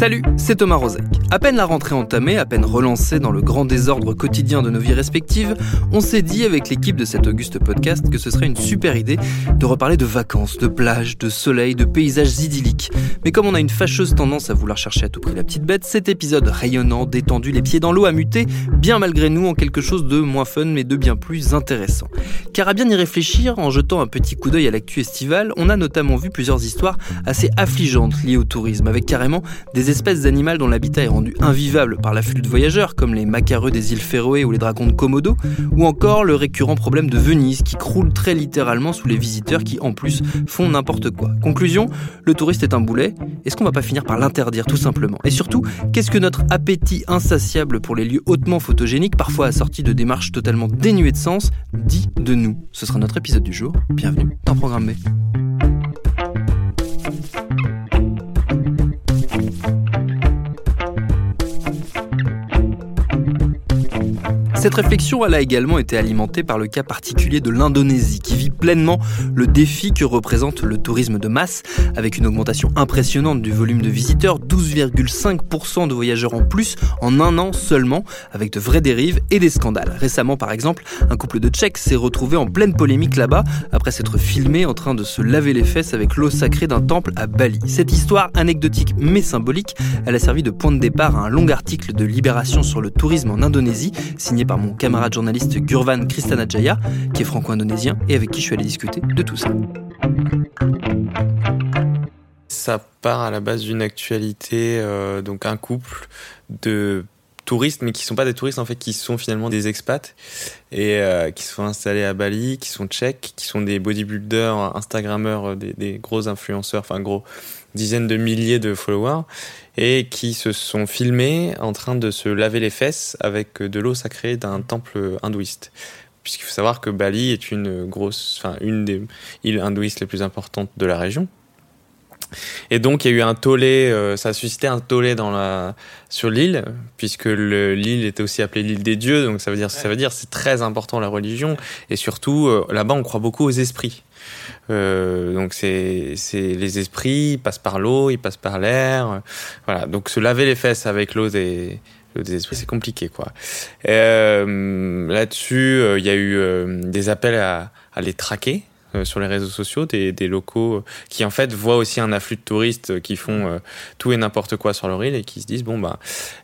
Salut, c'est Thomas Rozek. À peine la rentrée entamée, à peine relancée dans le grand désordre quotidien de nos vies respectives, on s'est dit avec l'équipe de cet auguste podcast que ce serait une super idée de reparler de vacances, de plages, de soleil, de paysages idylliques. Mais comme on a une fâcheuse tendance à vouloir chercher à tout prix la petite bête, cet épisode rayonnant, détendu, les pieds dans l'eau, a muté, bien malgré nous, en quelque chose de moins fun mais de bien plus intéressant. Car à bien y réfléchir, en jetant un petit coup d'œil à l'actu estivale, on a notamment vu plusieurs histoires assez affligeantes liées au tourisme, avec carrément des espèces animales dont l'habitat est rendu invivable par l'afflux de voyageurs, comme les macareux des îles Féroé ou les dragons de Komodo, ou encore le récurrent problème de Venise qui croule très littéralement sous les visiteurs qui en plus font n'importe quoi. Conclusion, le touriste est un boulet, est-ce qu'on va pas finir par l'interdire tout simplement? Et surtout, qu'est-ce que notre appétit insatiable pour les lieux hautement photogéniques, parfois assorti de démarches totalement dénuées de sens, dit de nous? Ce sera notre épisode du jour, bienvenue dans Programme B. Cette réflexion a également été alimentée par le cas particulier de l'Indonésie, qui vit pleinement le défi que représente le tourisme de masse, avec une augmentation impressionnante du volume de visiteurs, 12,5% de voyageurs en plus en un an seulement, avec de vraies dérives et des scandales. Récemment, par exemple, un couple de Tchèques s'est retrouvé en pleine polémique là-bas, après s'être filmé en train de se laver les fesses avec l'eau sacrée d'un temple à Bali. Cette histoire anecdotique mais symbolique, elle a servi de point de départ à un long article de Libération sur le tourisme en Indonésie, signé par mon camarade journaliste Gurvan Kristanajaya, qui est franco-indonésien et avec qui je suis allé discuter de tout ça. Ça part à la base d'une actualité, euh, donc un couple de touristes, mais qui sont pas des touristes en fait, qui sont finalement des expats et euh, qui sont installés à Bali, qui sont tchèques, qui sont des bodybuilders, instagrammeurs, des, des gros influenceurs, enfin gros dizaines de milliers de followers et qui se sont filmés en train de se laver les fesses avec de l'eau sacrée d'un temple hindouiste. Puisqu'il faut savoir que Bali est une grosse, enfin une des îles hindouistes les plus importantes de la région. Et donc il y a eu un tollé, euh, ça a suscité un tollé dans la sur l'île, puisque l'île était aussi appelée l'île des dieux, donc ça veut dire ça veut dire c'est très important la religion et surtout euh, là-bas on croit beaucoup aux esprits. Euh, donc c'est c'est les esprits ils passent par l'eau, ils passent par l'air, voilà. Donc se laver les fesses avec l'eau des des esprits, c'est compliqué, quoi. Euh, Là-dessus, il y a eu des appels à, à les traquer, euh, sur les réseaux sociaux, des, des, locaux qui en fait voient aussi un afflux de touristes qui font euh, tout et n'importe quoi sur leur île et qui se disent bon bah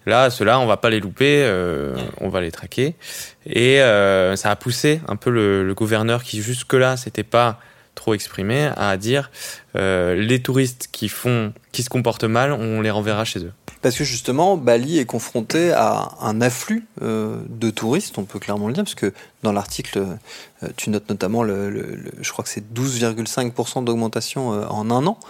là ceux-là on va pas les louper, euh, on va les traquer. Et ça a poussé un peu le, le gouverneur qui jusque là c'était pas trop exprimé à dire les touristes qui font qui se comportent mal on les renverra chez eux parce que justement, Bali est confronté à un afflux euh, de touristes, on peut clairement le dire, parce que dans l'article, euh, tu notes notamment, le, je crois que c'est 12,5% d'augmentation euh, en un an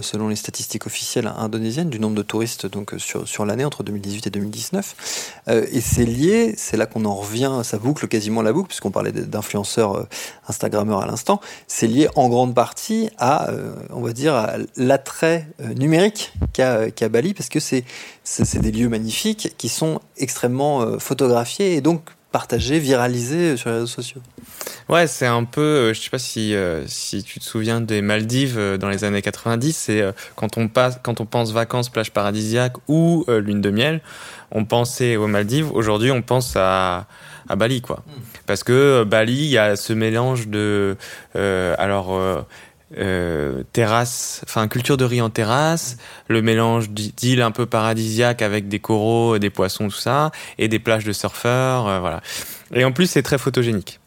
selon les statistiques officielles indonésiennes, du nombre de touristes donc euh, sur, sur l'année entre 2018 et 2019. Euh, et c'est lié, c'est là qu'on en revient, ça boucle quasiment la boucle, puisqu'on parlait d'influenceurs euh, Instagrammeurs à l'instant, c'est lié en grande partie à, euh, on va dire, l'attrait numérique qu'a qu Bali, parce que c'est des lieux magnifiques qui sont extrêmement photographiés et donc partagé, viralisé sur les réseaux sociaux. Ouais, c'est un peu, euh, je sais pas si euh, si tu te souviens des Maldives euh, dans les années 90, c'est quand on passe quand on pense vacances, plage paradisiaque ou lune de miel, on pensait aux Maldives. Aujourd'hui, on pense à à Bali quoi. Hmm. Parce que Bali, il y a ce mélange de alors euh, terrasse, enfin culture de riz en terrasse, le mélange d'îles un peu paradisiaques avec des coraux, des poissons, tout ça, et des plages de surfeurs, voilà. Et en plus, c'est très photogénique.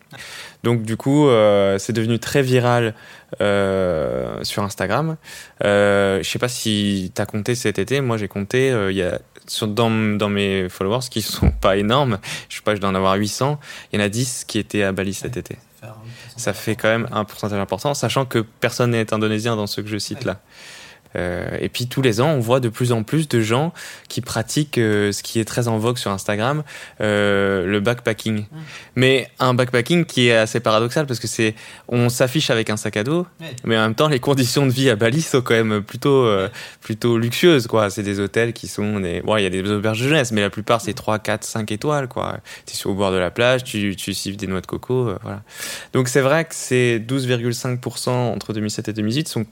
Donc du coup, euh, c'est devenu très viral euh, sur Instagram. Euh, je sais pas si tu as compté cet été. Moi, j'ai compté. Il y a sur, dans, dans mes followers qui sont pas énormes. Je sais pas, je dois en avoir 800. Il y en a 10 qui étaient à Bali cet été. Ça fait quand même un pourcentage important, sachant que personne n'est indonésien dans ceux que je cite là. Euh, et puis tous les ans, on voit de plus en plus de gens qui pratiquent euh, ce qui est très en vogue sur Instagram, euh, le backpacking. Mais un backpacking qui est assez paradoxal parce que c'est, on s'affiche avec un sac à dos, mais en même temps, les conditions de vie à Bali sont quand même plutôt, plutôt luxueuses, quoi. C'est des hôtels qui sont des, bon, il y a des auberges de jeunesse, mais la plupart c'est 3, 4, 5 étoiles, quoi. es sur au bord de la plage, tu, tu siffles des noix de coco, voilà. Donc c'est vrai que ces 12,5% entre 2007 et 2018 sont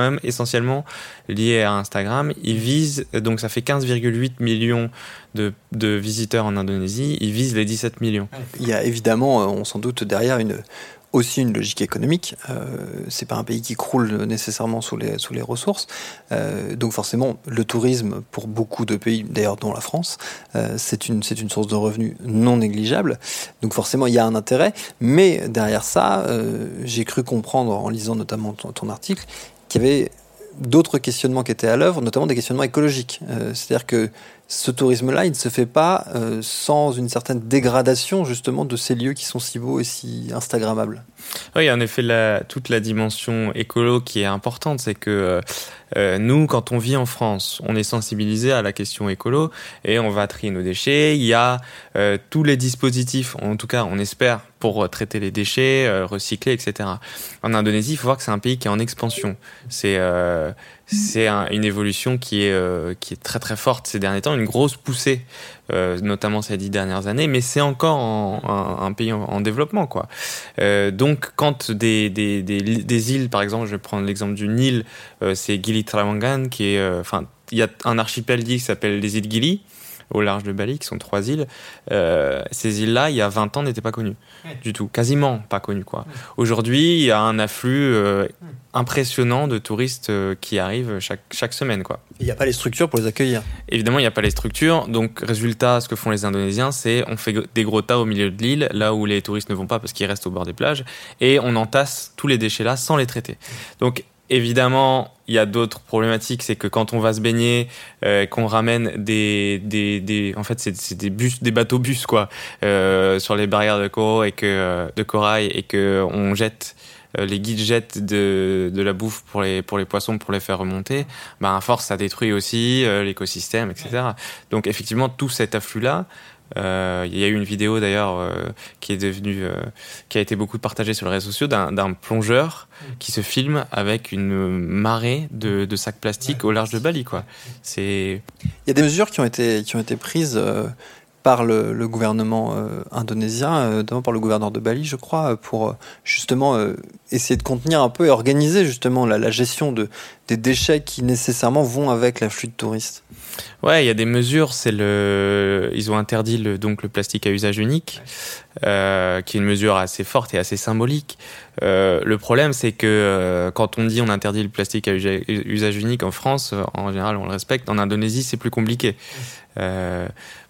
même essentiellement lié à Instagram. Il vise, donc ça fait 15,8 millions de, de, visiteurs en Indonésie, il vise les 17 millions. Il y a évidemment, euh, on s'en doute, derrière une, aussi une logique économique. Euh, c'est pas un pays qui croule nécessairement sous les, sous les ressources. Euh, donc forcément, le tourisme, pour beaucoup de pays, d'ailleurs dont la France, c'est une, une source de revenus non négligeable. Donc forcément, il y a un intérêt. Mais derrière ça, j'ai cru comprendre en lisant notamment ton, ton article, qu'il y avait d'autres questionnements qui étaient à l'œuvre, notamment des questionnements écologiques. Euh, c'est-à-dire que ce tourisme-là, il ne se fait pas euh, sans une certaine dégradation justement de ces lieux qui sont si beaux et si instagrammables. Oui, en effet, toute la dimension écolo qui est importante, c'est que euh, nous, quand on vit en France, on est sensibilisé à la question écolo et on va trier nos déchets. Il y a euh, tous les dispositifs, en tout cas, on espère, pour traiter les déchets, euh, recycler, etc. En Indonésie, il faut voir que c'est un pays qui est en expansion. C'est c'est une évolution qui est, euh, qui est très très forte ces derniers temps, une grosse poussée, euh, notamment ces dix dernières années, mais c'est encore un, pays en, développement. quoi. Euh, donc quand des, des, des, des, îles, par exemple, je vais prendre l'exemple d'une île, c'est Gili Trawangan, qui est... Enfin, il y a un archipel qui s'appelle les îles Gili, au large de Bali, qui sont trois îles. Euh, ces îles-là, il y a 20 ans, n'étaient pas connues du tout, quasiment pas connues. Quoi. Aujourd'hui, il y a un afflux euh, impressionnant de touristes euh, qui arrivent chaque, chaque semaine. Quoi. Il n'y a pas les structures pour les accueillir. Évidemment, il n'y a pas les structures. Donc, résultat, ce que font les Indonésiens, c'est on fait des gros tas au milieu de l'île, là où les touristes ne vont pas parce qu'ils restent au bord des plages, et on entasse tous les déchets là sans les traiter. Donc, Évidemment, il y a d'autres problématiques, c'est que quand on va se baigner, euh, qu'on ramène des, des, des, en fait, c'est des bus, des bateaux bus quoi, euh, sur les barrières de corail et que euh, de corail et que on jette euh, les guides jettent de, de la bouffe pour les pour les poissons pour les faire remonter, ben à force ça détruit aussi euh, l'écosystème, etc. Donc effectivement tout cet afflux là, euh, il y a eu une vidéo d'ailleurs euh, qui est devenue, euh, qui a été beaucoup partagée sur les réseaux sociaux d'un plongeur mm. qui se filme avec une marée de, de sacs plastiques au large de Bali. Quoi. C'est. Il y a des mesures qui ont été qui ont été prises par le, le gouvernement indonésien, notamment par le gouverneur de Bali, je crois, pour justement essayer de contenir un peu et organiser justement la, la gestion de, des déchets qui nécessairement vont avec l'afflux de touristes. Ouais, il y a des mesures. C'est le, ils ont interdit le, donc le plastique à usage unique, euh, qui est une mesure assez forte et assez symbolique. Euh, le problème, c'est que euh, quand on dit on interdit le plastique à usage unique en France, euh, en général, on le respecte. En Indonésie, c'est plus compliqué.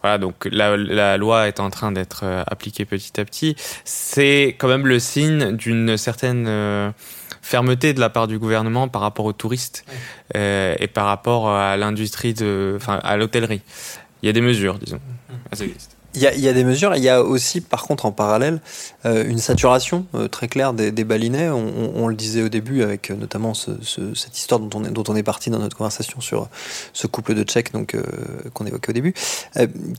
Euh, voilà, donc la, la, loi est en train d'être appliquée petit à petit. C'est quand même le signe d'une certaine fermeté de la part du gouvernement par rapport aux touristes euh, et par rapport à l'industrie de, enfin, à l'hôtellerie. Il y a des mesures, disons. Mmh. Il y, a, il y, a, des mesures, il y a aussi par contre en parallèle euh, une saturation euh, très claire des, des balinais. On, on, le disait au début avec euh, notamment ce, ce, cette histoire dont on, est, dont on est parti dans notre conversation sur ce couple de Tchèques donc qu'on évoquait au début,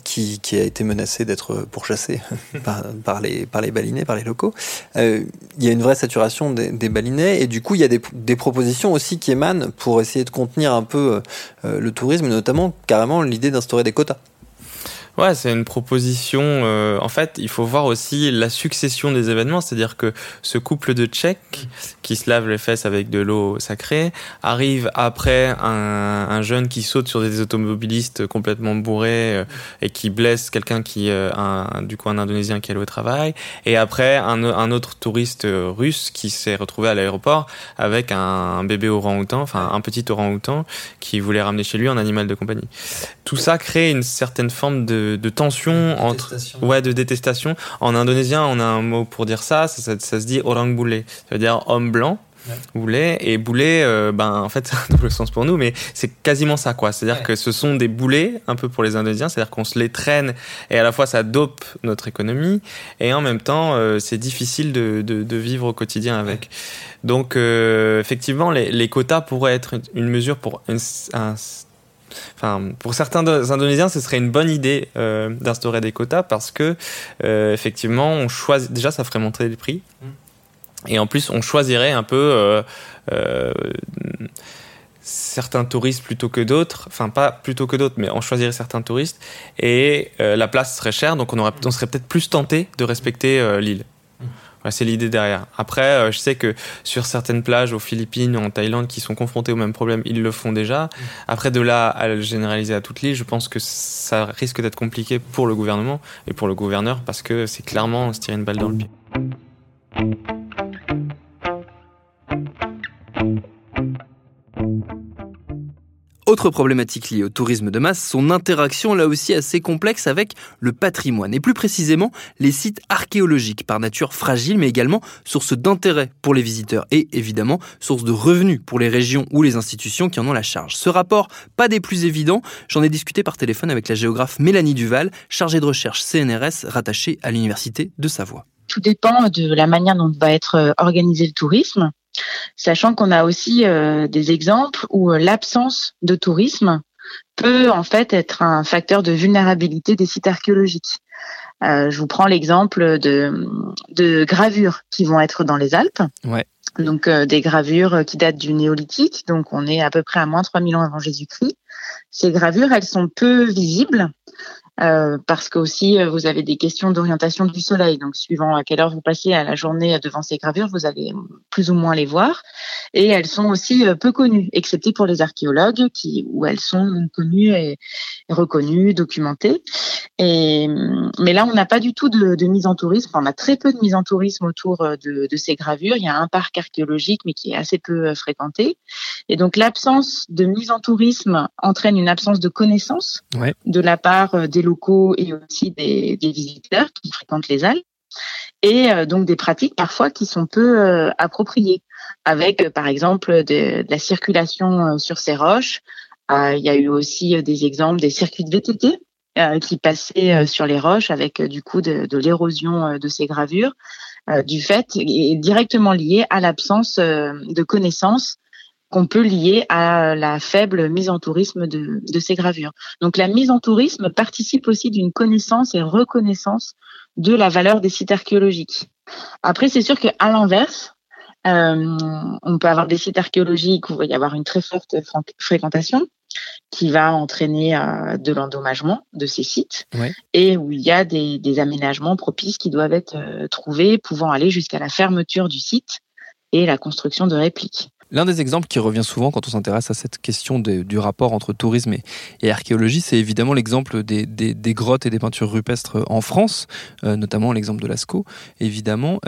qui, qui, a été menacé d'être pourchassé par, par, les, par les balinais, par les locaux. il y a une vraie saturation des, des, balinais et du coup il y a des, des, propositions aussi qui émanent pour essayer de contenir un peu le tourisme, notamment carrément l'idée d'instaurer des quotas. Ouais, c'est une proposition. Euh, en fait, il faut voir aussi la succession des événements, c'est-à-dire que ce couple de Tchèques qui se lave les fesses avec de l'eau sacrée arrive après un, un, jeune qui saute sur des automobilistes complètement bourrés euh, et qui blesse quelqu'un qui, euh, du coup, un Indonésien qui est au travail, et après un, un autre touriste russe qui s'est retrouvé à l'aéroport avec un bébé orang-outan, enfin un petit orang-outan qui voulait ramener chez lui un animal de compagnie. Tout ça crée une certaine forme de de, de tension entre ouais de détestation. En indonésien, on a un mot pour dire ça. Ça, ça, se dit orang bule, ça veut dire homme blanc. Boulet et boulet, euh, ben en fait c'est un double sens pour nous, mais c'est quasiment ça quoi. C'est-à-dire que ce sont des boulets un peu pour les Indonésiens, c'est-à-dire qu'on se les traîne et à la fois ça dope notre économie et en même temps euh, c'est difficile de, de, de, vivre au quotidien avec. Donc euh, effectivement les, les, quotas pourraient être une mesure pour un, enfin, pour certains Indonésiens, ce serait une bonne idée euh, d'instaurer des quotas parce que, euh, effectivement, on choisit. Déjà, ça ferait monter les prix. Mm. Et en plus, on choisirait un peu euh, certains touristes plutôt que d'autres. Enfin, pas plutôt que d'autres, mais on choisirait certains touristes. Et euh, la place serait chère, donc on, aurait, on serait peut-être plus tenté de respecter euh, l'île. C'est l'idée derrière. Après, euh, je sais que sur certaines plages aux Philippines ou en Thaïlande qui sont confrontées au même problème, ils le font déjà. Après, de là à le généraliser à toute l'île, je pense que ça risque d'être compliqué pour le gouvernement et pour le gouverneur parce que c'est clairement se tirer une balle dans le pied. Autre problématique liée au tourisme de masse, son interaction là aussi assez complexe avec le patrimoine, et plus précisément les sites archéologiques, par nature fragiles, mais également source d'intérêt pour les visiteurs et évidemment source de revenus pour les régions ou les institutions qui en ont la charge. Ce rapport, pas des plus évidents, j'en ai discuté par téléphone avec la géographe Mélanie Duval, chargée de recherche CNRS rattachée à l'Université de Savoie. Tout dépend de la manière dont va être organisé le tourisme sachant qu'on a aussi euh, des exemples où euh, l'absence de tourisme peut en fait être un facteur de vulnérabilité des sites archéologiques. Euh, je vous prends l'exemple de, de gravures qui vont être dans les Alpes. Ouais. Donc des gravures qui datent du néolithique, donc on est à peu près à moins 3000 ans avant Jésus-Christ. Ces gravures, elles sont peu visibles euh, parce que aussi euh, vous avez des questions d'orientation du soleil. Donc suivant à quelle heure vous passez à la journée devant ces gravures, vous allez plus ou moins les voir. Et elles sont aussi euh, peu connues, excepté pour les archéologues qui où elles sont connues et reconnues, documentées. Et mais là, on n'a pas du tout de, de, mise en tourisme. Enfin, on a très peu de mise en tourisme autour de, de ces gravures. Il y a un parc archéologique, mais qui est assez peu fréquenté. Et donc l'absence de mise en tourisme entraîne une absence de connaissance ouais. de la part des locaux et aussi des, des visiteurs qui fréquentent les Alpes et euh, donc des pratiques parfois qui sont peu euh, appropriées, avec euh, par exemple de, de, la circulation sur ces roches. il y a eu aussi des exemples des circuits de VTT qui passaient sur les roches avec du coup de, de l'érosion de ces gravures, du fait est directement lié à l'absence de connaissances qu'on peut lier à la faible mise en tourisme de, de, ces gravures. Donc la mise en tourisme participe aussi d'une connaissance et reconnaissance de la valeur des sites archéologiques. Après, c'est sûr qu'à l'inverse, euh, on peut avoir des sites archéologiques où il va y avoir une très forte fréquentation qui va entraîner euh, de l'endommagement de ces sites ouais. et où il y a des, des, aménagements propices qui doivent être euh, trouvés, pouvant aller jusqu'à la fermeture du site et la construction de répliques. L'un des exemples qui revient souvent quand on s'intéresse à cette question de, du rapport entre tourisme et, et archéologie, c'est évidemment l'exemple des, des, des, grottes et des peintures rupestres en France, euh, notamment l'exemple de Lascaux, évidemment.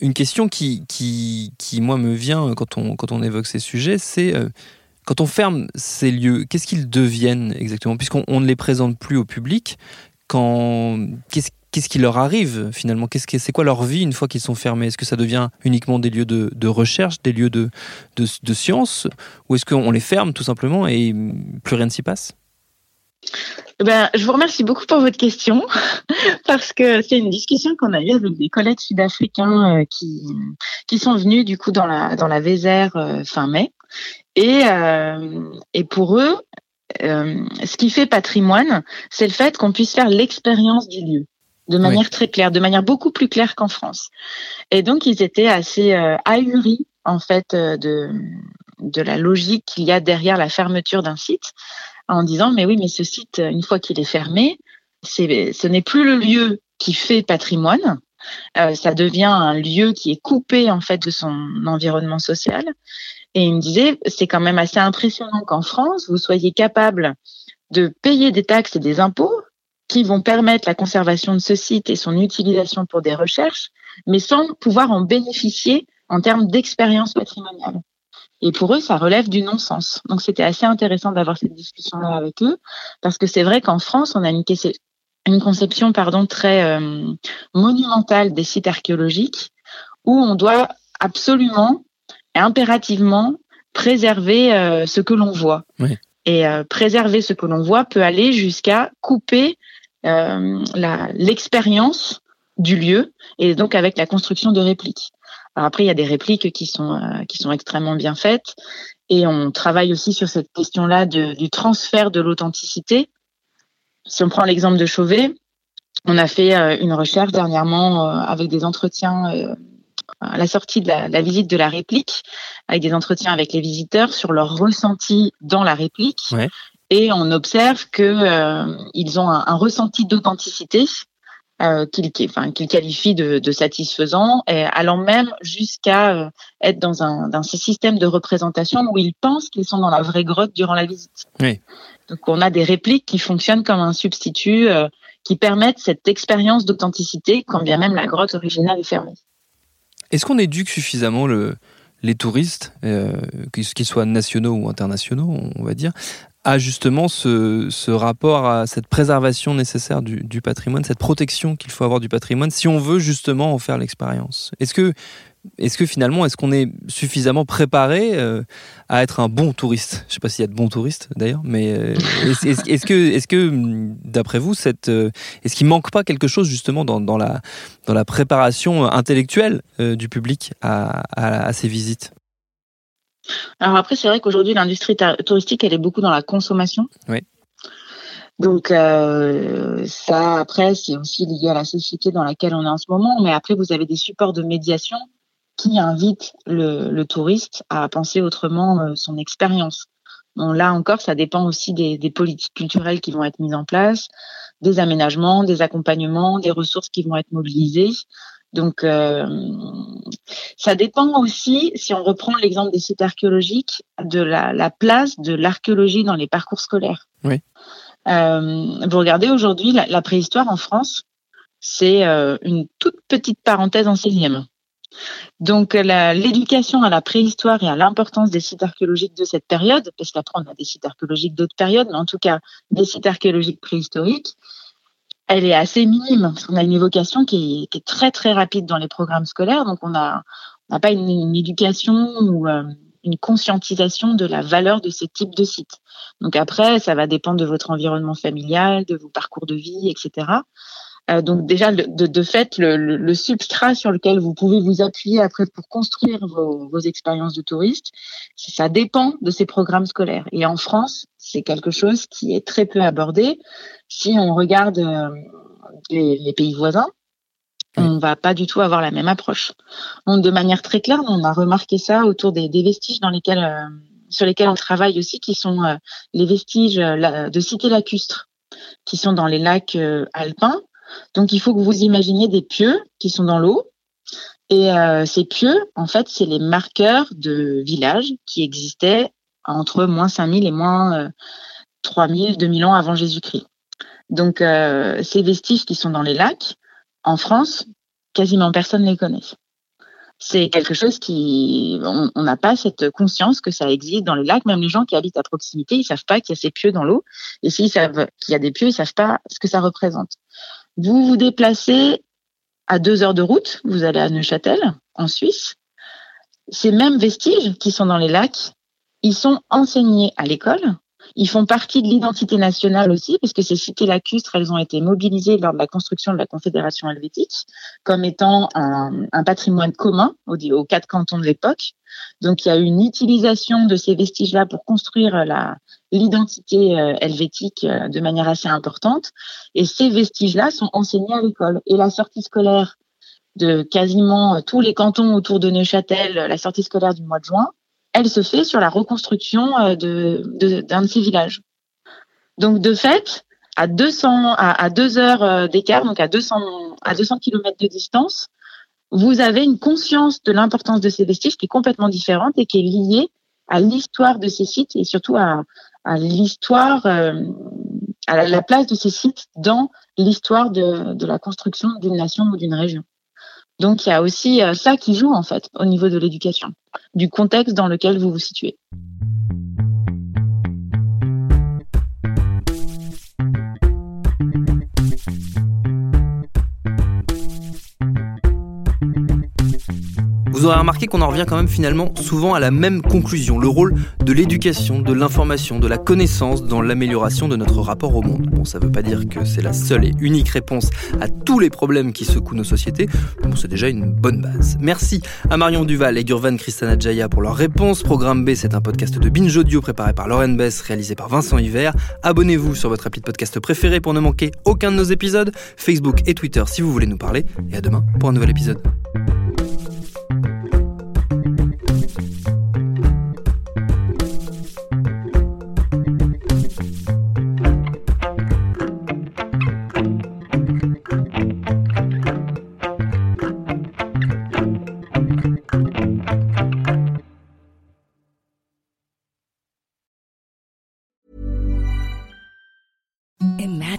Une question qui, qui, qui, moi, me vient quand on, quand on évoque ces sujets, c'est quand on ferme ces lieux, qu'est-ce qu'ils deviennent exactement? Puisqu'on ne les présente plus au public, qu'est-ce qui leur arrive finalement? Qu'est-ce que c'est quoi leur vie une fois qu'ils sont fermés? Est-ce que ça devient uniquement des lieux de, recherche, des lieux de, science, ou est-ce qu'on les ferme tout simplement et plus rien ne s'y passe? Ben, je vous remercie beaucoup pour votre question parce que c'est une discussion qu'on a eue avec des collègues sud-africains euh, qui, qui sont venus du coup dans la, dans la Vézère euh, fin mai. Et, euh, et pour eux, euh, ce qui fait patrimoine, c'est le fait qu'on puisse faire l'expérience du lieu de manière oui. très claire, de manière beaucoup plus claire qu'en France. Et donc, ils étaient assez euh, ahuris, en fait, de, de la logique qu'il y a derrière la fermeture d'un site, en disant, mais oui, mais ce site, une fois qu'il est fermé, c'est, ce n'est plus le lieu qui fait patrimoine, euh, ça devient un lieu qui est coupé, en fait, de son environnement social. Et il me disait, c'est quand même assez impressionnant qu'en France, vous soyez capable de payer des taxes et des impôts qui vont permettre la conservation de ce site et son utilisation pour des recherches, mais sans pouvoir en bénéficier en termes d'expérience patrimoniale. Et pour eux, ça relève du non-sens. Donc c'était assez intéressant d'avoir cette discussion-là avec eux, parce que c'est vrai qu'en France, on a une, une conception pardon, très euh, monumentale des sites archéologiques, où on doit absolument et impérativement préserver euh, ce que l'on voit. Et euh, préserver ce que l'on voit peut aller jusqu'à couper l'expérience du lieu, et donc avec la construction de répliques après, il y a des répliques qui sont qui sont extrêmement bien faites, et on travaille aussi sur cette question-là du transfert de l'authenticité. Si on prend l'exemple de Chauvet, on a fait euh, une recherche dernièrement euh, avec des entretiens à la sortie de la, visite de la réplique, avec des entretiens avec les visiteurs sur leur ressenti dans la réplique. Et on observe que ils ont un ressenti d'authenticité euh, qu'il qualifie de, de, satisfaisant, et allant même jusqu'à euh, être dans un, dans ce système de représentation où ils pensent qu'ils sont dans la vraie grotte durant la visite. Oui. Donc on a des répliques qui fonctionnent comme un substitut euh, qui permettent cette expérience d'authenticité quand bien même la grotte originale est fermée. Est-ce qu'on éduque suffisamment le, les touristes, euh, qu'ils soient nationaux ou internationaux, on va dire, à justement ce, rapport à cette préservation nécessaire du, patrimoine, cette protection qu'il faut avoir du patrimoine, si on veut justement en faire l'expérience? Est-ce que, est que finalement, est-ce qu'on est suffisamment préparé euh, à être un bon touriste? Je ne sais pas s'il y a de bons touristes d'ailleurs, mais euh, est-ce, que, est que d'après vous, cette, euh, est-ce qu'il manque pas quelque chose justement dans, la, dans la préparation intellectuelle du public à ces visites? Alors après, c'est vrai qu'aujourd'hui, l'industrie touristique, elle est beaucoup dans la consommation. Oui. Donc euh, ça, après, c'est aussi lié à la société dans laquelle on est en ce moment. Mais après, vous avez des supports de médiation qui invitent le, touriste à penser autrement euh, son expérience. Bon, là encore, ça dépend aussi des, des, politiques culturelles qui vont être mises en place, des aménagements, des accompagnements, des ressources qui vont être mobilisées. Donc, euh, ça dépend aussi, si on reprend l'exemple des sites archéologiques, de la, place de l'archéologie dans les parcours scolaires. Oui. Euh, vous regardez aujourd'hui, la, préhistoire en France, c'est euh, une toute petite parenthèse en 16e. Donc l'éducation à la préhistoire et à l'importance des sites archéologiques de cette période, parce qu'après on a des sites archéologiques d'autres périodes, mais en tout cas des sites archéologiques préhistoriques, elle est assez minime. Parce qu'on a une évocation qui est, très très rapide dans les programmes scolaires, donc on n'a pas une, éducation ou euh, une conscientisation de la valeur de ces types de sites. Donc après, ça va dépendre de votre environnement familial, de vos parcours de vie, etc. Euh, donc déjà, de, fait, le, substrat sur lequel vous pouvez vous appuyer après pour construire vos, vos expériences de touriste, ça dépend de ces programmes scolaires. Et en France, c'est quelque chose qui est très peu abordé. Si on regarde euh, les, pays voisins, on va pas du tout avoir la même approche. Donc, de manière très claire, on a remarqué ça autour des, vestiges dans lesquels, euh, sur lesquels on travaille aussi, qui sont euh, les vestiges de cités lacustres, qui sont dans les lacs alpins. Donc, il faut que vous imaginiez des pieux qui sont dans l'eau. Et ces pieux, en fait, c'est les marqueurs de villages qui existaient entre moins 5000 et moins 3000, 2000 ans avant Jésus-Christ. Donc, euh, ces vestiges qui sont dans les lacs, en France, quasiment personne ne les connaît. C'est quelque chose qui, on n'a pas cette conscience que ça existe dans les lacs. Même les gens qui habitent à proximité, ils savent pas qu'il y a ces pieux dans l'eau. Et s'ils savent qu'il y a des pieux, ils savent pas ce que ça représente. Vous vous déplacez à deux heures de route, vous allez à Neuchâtel, en Suisse. Ces mêmes vestiges qui sont dans les lacs, ils sont enseignés à l'école ils font partie de l'identité nationale aussi, parce que ces cités lacustres, elles ont été mobilisées lors de la construction de la Confédération helvétique comme étant un, patrimoine commun aux, quatre cantons de l'époque. Donc, il y a eu une utilisation de ces vestiges-là pour construire l'identité euh, helvétique euh, de manière assez importante. Et ces vestiges-là sont enseignés à l'école. Et la sortie scolaire de quasiment tous les cantons autour de Neuchâtel, la sortie scolaire du mois de juin, elle se fait sur la reconstruction euh, d'un de, ces villages. Donc de fait, à 200 à, deux heures euh, d'écart, donc à 200 à 200 kilomètres de distance, vous avez une conscience de l'importance de ces vestiges qui est complètement différente et qui est liée à l'histoire de ces sites et surtout à, l'histoire, euh, à la, place de ces sites dans l'histoire de la construction d'une nation ou d'une région. Donc il y a aussi ça qui joue en fait au niveau de l'éducation, du contexte dans lequel vous vous situez. Vous aurez remarqué qu'on en revient quand même finalement souvent à la même conclusion, le rôle de l'éducation, de l'information, de la connaissance dans l'amélioration de notre rapport au monde. Bon, ça veut pas dire que c'est la seule et unique réponse à tous les problèmes qui secouent nos sociétés, bon, c'est déjà une bonne base. Merci à Marion Duval et Gurvan Christana Jaya pour leur réponse. Programme B, c'est un podcast de Binge Audio préparé par Lauren Bess, réalisé par Vincent Hiver. Abonnez-vous sur votre appli de podcast préféré pour ne manquer aucun de nos épisodes, Facebook et Twitter si vous voulez nous parler, et à demain pour un nouvel épisode.